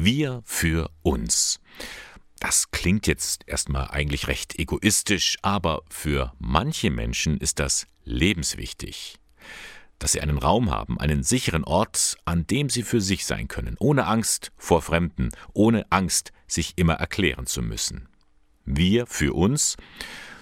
Wir für uns. Das klingt jetzt erstmal eigentlich recht egoistisch, aber für manche Menschen ist das lebenswichtig. Dass sie einen Raum haben, einen sicheren Ort, an dem sie für sich sein können, ohne Angst vor Fremden, ohne Angst, sich immer erklären zu müssen. Wir für uns,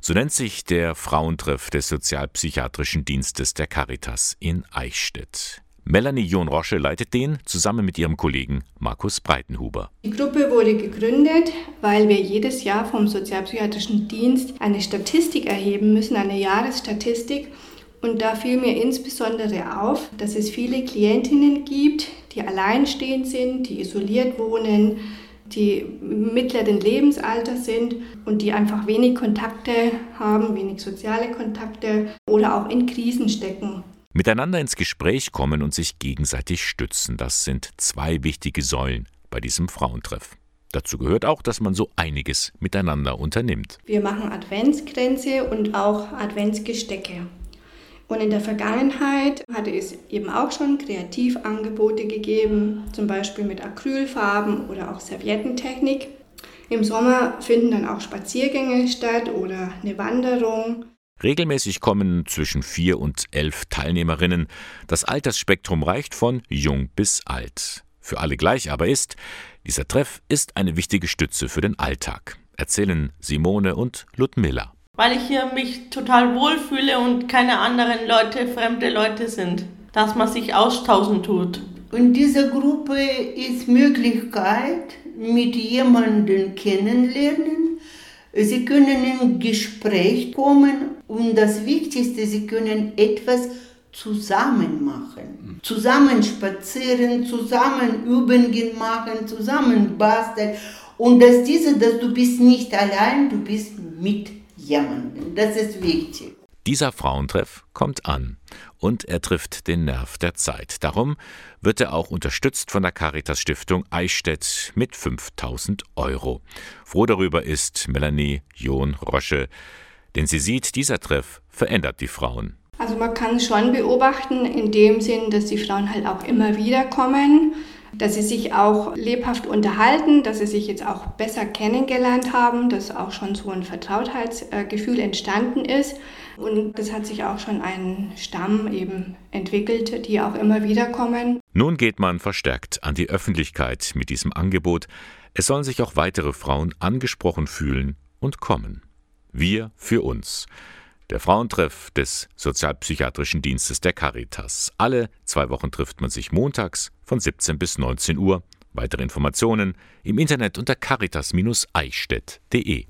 so nennt sich der Frauentreff des Sozialpsychiatrischen Dienstes der Caritas in Eichstätt. Melanie John-Rosche leitet den zusammen mit ihrem Kollegen Markus Breitenhuber. Die Gruppe wurde gegründet, weil wir jedes Jahr vom Sozialpsychiatrischen Dienst eine Statistik erheben müssen, eine Jahresstatistik. Und da fiel mir insbesondere auf, dass es viele Klientinnen gibt, die alleinstehend sind, die isoliert wohnen, die mittleren Lebensalters sind und die einfach wenig Kontakte haben, wenig soziale Kontakte oder auch in Krisen stecken. Miteinander ins Gespräch kommen und sich gegenseitig stützen, das sind zwei wichtige Säulen bei diesem Frauentreff. Dazu gehört auch, dass man so einiges miteinander unternimmt. Wir machen Adventsgrenze und auch Adventsgestecke. Und in der Vergangenheit hatte es eben auch schon Kreativangebote gegeben, zum Beispiel mit Acrylfarben oder auch Serviettentechnik. Im Sommer finden dann auch Spaziergänge statt oder eine Wanderung. Regelmäßig kommen zwischen vier und elf Teilnehmerinnen. Das Altersspektrum reicht von jung bis alt. Für alle gleich aber ist, dieser Treff ist eine wichtige Stütze für den Alltag, erzählen Simone und Ludmilla. Weil ich hier mich total wohlfühle und keine anderen Leute, fremde Leute sind. Dass man sich austauschen tut. In dieser Gruppe ist Möglichkeit, mit jemandem kennenlernen. Sie können in Gespräch kommen und das Wichtigste, sie können etwas zusammen machen. Zusammen spazieren, zusammen Übungen machen, zusammen basteln. Und dass diese, dass du bist nicht allein, du bist mit jemandem. Das ist wichtig. Dieser Frauentreff kommt an und er trifft den Nerv der Zeit. Darum wird er auch unterstützt von der Caritas Stiftung Eichstätt mit 5000 Euro. Froh darüber ist Melanie John-Rosche, denn sie sieht, dieser Treff verändert die Frauen. Also man kann schon beobachten in dem Sinn, dass die Frauen halt auch immer wieder kommen, dass sie sich auch lebhaft unterhalten, dass sie sich jetzt auch besser kennengelernt haben, dass auch schon so ein Vertrautheitsgefühl entstanden ist. Und es hat sich auch schon ein Stamm eben entwickelt, die auch immer wieder kommen. Nun geht man verstärkt an die Öffentlichkeit mit diesem Angebot. Es sollen sich auch weitere Frauen angesprochen fühlen und kommen. Wir für uns. Der Frauentreff des Sozialpsychiatrischen Dienstes der Caritas. Alle zwei Wochen trifft man sich montags von 17 bis 19 Uhr. Weitere Informationen im Internet unter caritas-eichstätt.de.